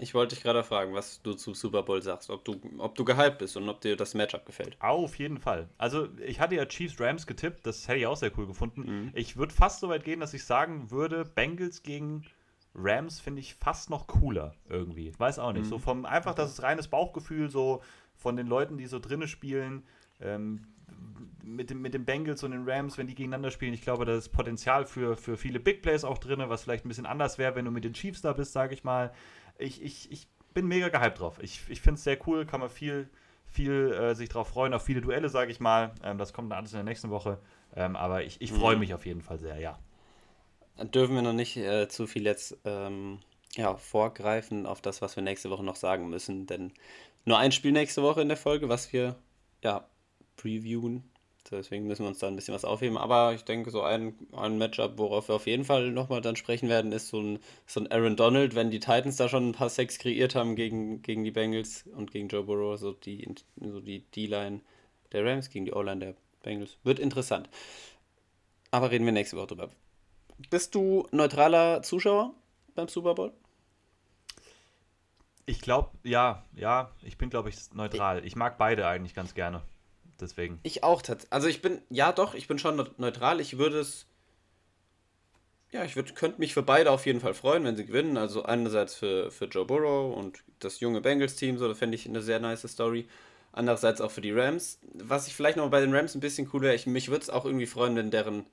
Ich wollte dich gerade fragen, was du zu Super Bowl sagst, ob du, ob du gehypt bist und ob dir das Matchup gefällt. Auf jeden Fall. Also ich hatte ja Chiefs Rams getippt, das hätte ich auch sehr cool gefunden. Mhm. Ich würde fast so weit gehen, dass ich sagen würde, Bengals gegen Rams finde ich fast noch cooler irgendwie. Weiß auch nicht. Mhm. So vom einfach, das ist reines Bauchgefühl, so von den Leuten, die so drinne spielen. Ähm, mit, dem, mit den Bengals und den Rams, wenn die gegeneinander spielen, ich glaube, da ist Potenzial für, für viele Big Plays auch drin, was vielleicht ein bisschen anders wäre, wenn du mit den Chiefs da bist, sage ich mal ich, ich, ich bin mega gehypt drauf. Ich, ich finde es sehr cool, kann man viel, viel äh, sich drauf freuen, auf viele Duelle, sage ich mal. Ähm, das kommt dann alles in der nächsten Woche. Ähm, aber ich, ich freue mhm. mich auf jeden Fall sehr, ja. Dürfen wir noch nicht äh, zu viel jetzt ähm, ja, vorgreifen auf das, was wir nächste Woche noch sagen müssen, denn nur ein Spiel nächste Woche in der Folge, was wir ja previewen Deswegen müssen wir uns da ein bisschen was aufheben. Aber ich denke, so ein, ein Matchup, worauf wir auf jeden Fall nochmal dann sprechen werden, ist so ein, so ein Aaron Donald, wenn die Titans da schon ein paar Sex kreiert haben gegen, gegen die Bengals und gegen Joe Burrow, so die so die D-Line der Rams gegen die O-Line der Bengals. Wird interessant. Aber reden wir nächste Woche drüber. Bist du neutraler Zuschauer beim Super Bowl? Ich glaube, ja, ja, ich bin, glaube ich, neutral. Ich mag beide eigentlich ganz gerne deswegen. Ich auch. Also ich bin, ja doch, ich bin schon neutral. Ich würde es, ja, ich könnte mich für beide auf jeden Fall freuen, wenn sie gewinnen. Also einerseits für, für Joe Burrow und das junge Bengals-Team, so, da fände ich eine sehr nice Story. Andererseits auch für die Rams. Was ich vielleicht noch bei den Rams ein bisschen cool wäre, ich, mich würde es auch irgendwie freuen, wenn deren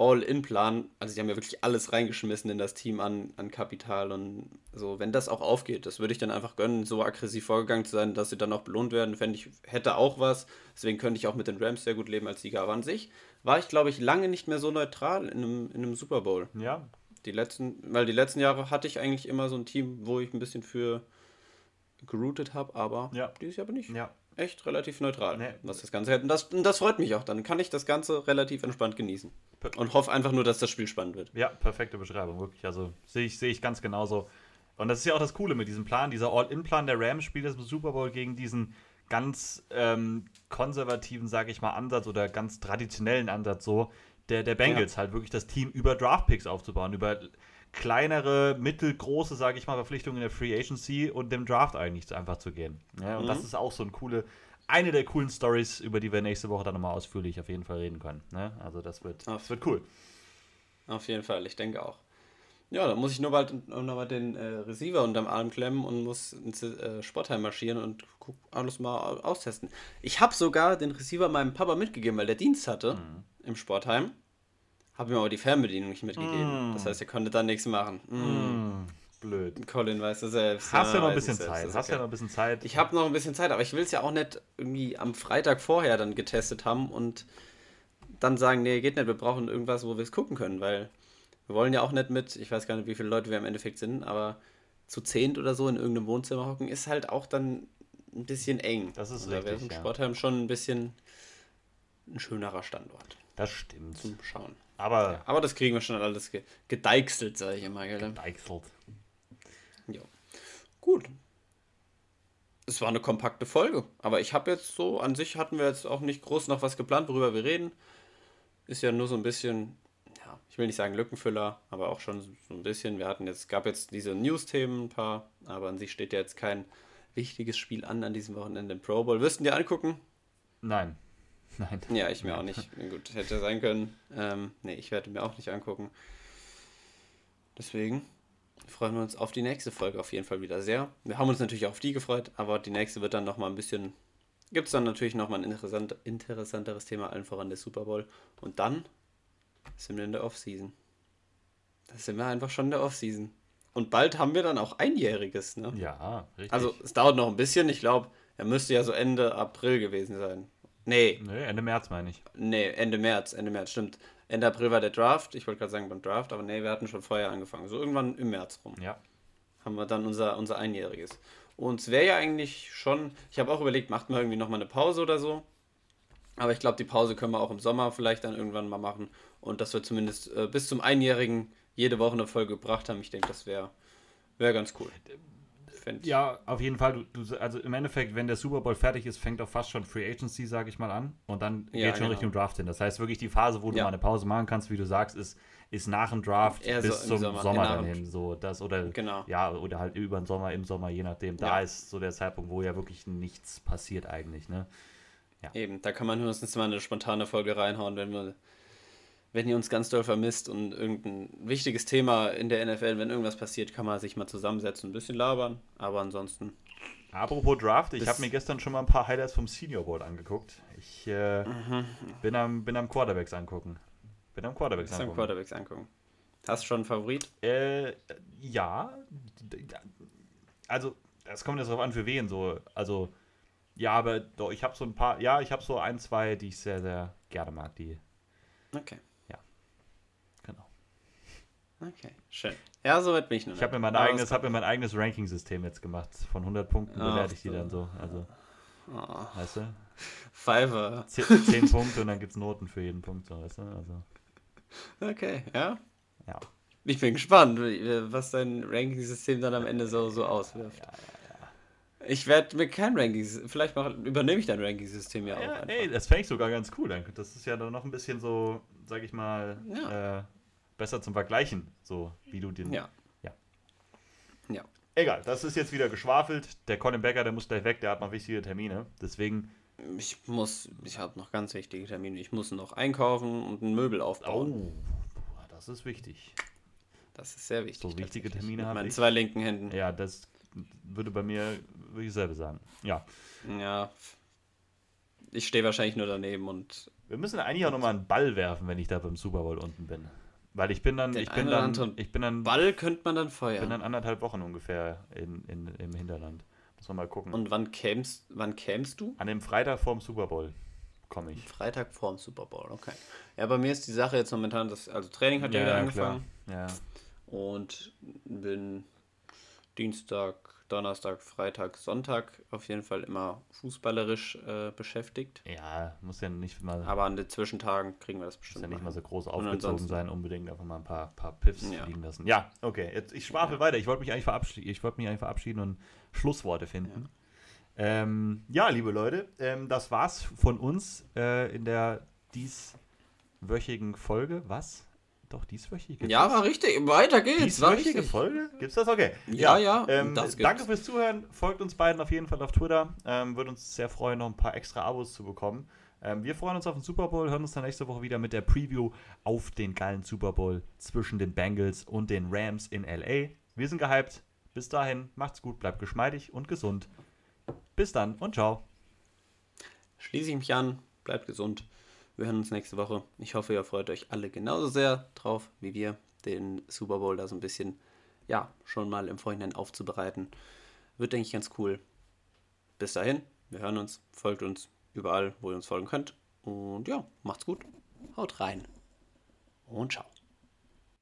All-In-Plan, also die haben ja wirklich alles reingeschmissen in das Team an, an Kapital und so, wenn das auch aufgeht, das würde ich dann einfach gönnen, so aggressiv vorgegangen zu sein, dass sie dann auch belohnt werden, fände ich, hätte auch was, deswegen könnte ich auch mit den Rams sehr gut leben als Sieger, aber an sich war ich, glaube ich, lange nicht mehr so neutral in einem, in einem Super Bowl. Ja. Die letzten, weil die letzten Jahre hatte ich eigentlich immer so ein Team, wo ich ein bisschen für geroutet habe, aber ja. dieses Jahr bin ich ja. echt relativ neutral, nee. was das Ganze hätte. Und das, und das freut mich auch, dann kann ich das Ganze relativ entspannt genießen. Und hoffe einfach nur, dass das Spiel spannend wird. Ja, perfekte Beschreibung, wirklich. Also sehe ich, seh ich ganz genauso. Und das ist ja auch das Coole mit diesem Plan. Dieser All-In-Plan der Rams spielt das im Super Bowl gegen diesen ganz ähm, konservativen, sage ich mal, Ansatz oder ganz traditionellen Ansatz so, der, der Bengals ja. halt wirklich das Team über Draftpicks aufzubauen, über kleinere, mittelgroße, sage ich mal, Verpflichtungen in der Free Agency und dem Draft eigentlich einfach zu gehen. Ja, und mhm. das ist auch so ein coole, eine der coolen Stories, über die wir nächste Woche dann nochmal ausführlich auf jeden Fall reden können. Ne? Also das wird, das wird cool. Auf jeden Fall, ich denke auch. Ja, dann muss ich nur bald noch mal den äh, Receiver unterm Arm klemmen und muss ins äh, Sportheim marschieren und guck, alles mal austesten. Ich habe sogar den Receiver meinem Papa mitgegeben, weil der Dienst hatte mhm. im Sportheim. Habe ihm aber die Fernbedienung nicht mitgegeben. Mm. Das heißt, er konnte da nichts machen. Mm. Blöd. Colin weiß es selbst. Hast ja noch ein bisschen Zeit. Hast okay. ja noch ein bisschen Zeit. Ich habe noch ein bisschen Zeit, aber ich will es ja auch nicht irgendwie am Freitag vorher dann getestet haben und dann sagen, nee, geht nicht, wir brauchen irgendwas, wo wir es gucken können, weil wir wollen ja auch nicht mit, ich weiß gar nicht, wie viele Leute wir im Endeffekt sind, aber zu zehnt oder so in irgendeinem Wohnzimmer hocken, ist halt auch dann ein bisschen eng. Das ist richtig. Da wäre im ja. Sportheim schon ein bisschen ein schönerer Standort. Das stimmt. Zum Schauen. Aber, ja, aber das kriegen wir schon alles gedeichselt, sage ich immer. Gell? Gedeichselt. Gut. Es war eine kompakte Folge, aber ich habe jetzt so, an sich hatten wir jetzt auch nicht groß noch was geplant, worüber wir reden. Ist ja nur so ein bisschen, ja, ich will nicht sagen Lückenfüller, aber auch schon so ein bisschen. Wir hatten jetzt, gab jetzt diese News-Themen ein paar, aber an sich steht ja jetzt kein wichtiges Spiel an an diesem Wochenende im Pro Bowl. Wirst du dir angucken? Nein. Nein. Ja, ich mir auch nicht. Gut, hätte sein können. Ähm, nee, ich werde mir auch nicht angucken. Deswegen freuen wir uns auf die nächste Folge auf jeden Fall wieder sehr. Wir haben uns natürlich auch auf die gefreut, aber die nächste wird dann nochmal ein bisschen gibt es dann natürlich nochmal ein interessant, interessanteres Thema, allen voran der Super Bowl. Und dann sind wir in der Offseason. Da sind wir einfach schon in der Offseason. Und bald haben wir dann auch Einjähriges, ne? Ja, richtig. Also es dauert noch ein bisschen. Ich glaube, er müsste ja so Ende April gewesen sein. Nee. Nee, Ende März meine ich. Nee, Ende März. Ende März, stimmt. Ende April war der Draft. Ich wollte gerade sagen beim Draft, aber nee, wir hatten schon vorher angefangen. So irgendwann im März rum. Ja. Haben wir dann unser, unser Einjähriges. Und es wäre ja eigentlich schon, ich habe auch überlegt, macht man irgendwie nochmal eine Pause oder so. Aber ich glaube, die Pause können wir auch im Sommer vielleicht dann irgendwann mal machen. Und dass wir zumindest äh, bis zum Einjährigen jede Woche eine Folge gebracht haben. Ich denke, das wäre wär ganz cool. Fänd ja, auf jeden Fall. Du, du, also im Endeffekt, wenn der Super Bowl fertig ist, fängt auch fast schon Free Agency, sage ich mal, an. Und dann ja, geht schon genau. Richtung Draft hin. Das heißt wirklich, die Phase, wo du ja. mal eine Pause machen kannst, wie du sagst, ist, ist nach dem Draft Eher bis so zum Sommer, Sommer dann hin. So, das, oder, genau. ja, oder halt über den Sommer, im Sommer, je nachdem. Da ja. ist so der Zeitpunkt, wo ja wirklich nichts passiert eigentlich. Ne? Eben, da kann man höchstens mal eine spontane Folge reinhauen, wenn wir wenn ihr uns ganz doll vermisst und irgendein wichtiges Thema in der NFL, wenn irgendwas passiert, kann man sich mal zusammensetzen, ein bisschen labern. Aber ansonsten. Apropos Draft, ich habe mir gestern schon mal ein paar Highlights vom Senior Board angeguckt. Ich äh, mhm. bin, am, bin am Quarterbacks angucken. Bin am Quarterbacks angucken. Am Quarterbacks angucken. Hast du schon einen Favorit? Äh, ja. Also, es kommt jetzt darauf an, für wen so. Also, ja, aber doch, ich habe so ein paar, ja, ich habe so ein, zwei, die ich sehr, sehr gerne mag, die. Okay. Okay, schön. Ja, soweit bin ich noch. Ich habe mir, mein eigenes, hab mir mein eigenes Ranking-System jetzt gemacht. Von 100 Punkten bewerte ich die dann so. Also, oh. weißt du? Fiverr. 10, 10 Punkte und dann gibt es Noten für jeden Punkt, so, weißt du? Also. Okay, ja. Ja. Ich bin gespannt, was dein Ranking-System dann am Ende so, so auswirft. Ja, ja, ja. Ich werde mir kein Ranking, vielleicht mach, übernehme ich dein Ranking-System ja, auch. Einfach. Ey, das fände ich sogar ganz cool. Das ist ja dann noch ein bisschen so, sag ich mal, ja. äh, besser zum Vergleichen, so wie du den. Ja. Ja. ja. Egal, das ist jetzt wieder geschwafelt. Der Colin Becker, der muss gleich weg, der hat noch wichtige Termine. Deswegen. Ich muss, ich habe noch ganz wichtige Termine. Ich muss noch einkaufen und ein Möbel aufbauen. Oh, das ist wichtig. Das ist sehr wichtig. So wichtige Termine habe ich. zwei linken Händen. Ja, das würde bei mir, würde ich selber sagen. Ja. Ja. Ich stehe wahrscheinlich nur daneben und. Wir müssen eigentlich auch nochmal einen Ball werfen, wenn ich da beim Super Bowl unten bin. Weil ich bin dann, Den ich bin dann, ich bin dann. Ball könnte man dann feuern. Ich bin dann anderthalb Wochen ungefähr in, in, im Hinterland. Muss man mal gucken. Und wann kämst, wann kämst du? An dem Freitag vorm Super Bowl komme ich. Freitag vorm Super Bowl, okay. Ja, bei mir ist die Sache jetzt momentan, dass, also Training hat ja, ja wieder angefangen. Klar. Ja. Und bin Dienstag, Donnerstag, Freitag, Sonntag auf jeden Fall immer fußballerisch äh, beschäftigt. Ja, muss ja nicht mal. Aber an den Zwischentagen kriegen wir das bestimmt. Muss ja nicht mal so groß aufgezogen sein, unbedingt einfach mal ein paar, paar Piffs ja. fliegen lassen. Ja, okay, jetzt, ich schwafel ja. weiter. Ich wollte mich eigentlich verabschieden. Ich wollte mich eigentlich verabschieden und Schlussworte finden. Ja, ähm, ja liebe Leute, ähm, das war's von uns äh, in der dieswöchigen Folge. Was? Doch, dieswöchige. Ja, war richtig. Weiter geht's. Dieswöchige Folge? Gibt's das? Okay. Ja, ja. ja ähm, danke fürs Zuhören. Folgt uns beiden auf jeden Fall auf Twitter. Ähm, Würde uns sehr freuen, noch ein paar extra Abos zu bekommen. Ähm, wir freuen uns auf den Super Bowl, hören uns dann nächste Woche wieder mit der Preview auf den geilen Super Bowl zwischen den Bengals und den Rams in LA. Wir sind gehypt. Bis dahin, macht's gut, bleibt geschmeidig und gesund. Bis dann und ciao. Schließe ich mich an, bleibt gesund. Wir hören uns nächste Woche. Ich hoffe, ihr freut euch alle genauso sehr drauf wie wir, den Super Bowl da so ein bisschen, ja, schon mal im Vorhinein aufzubereiten. Wird, denke ich, ganz cool. Bis dahin, wir hören uns, folgt uns überall, wo ihr uns folgen könnt. Und ja, macht's gut. Haut rein. Und ciao.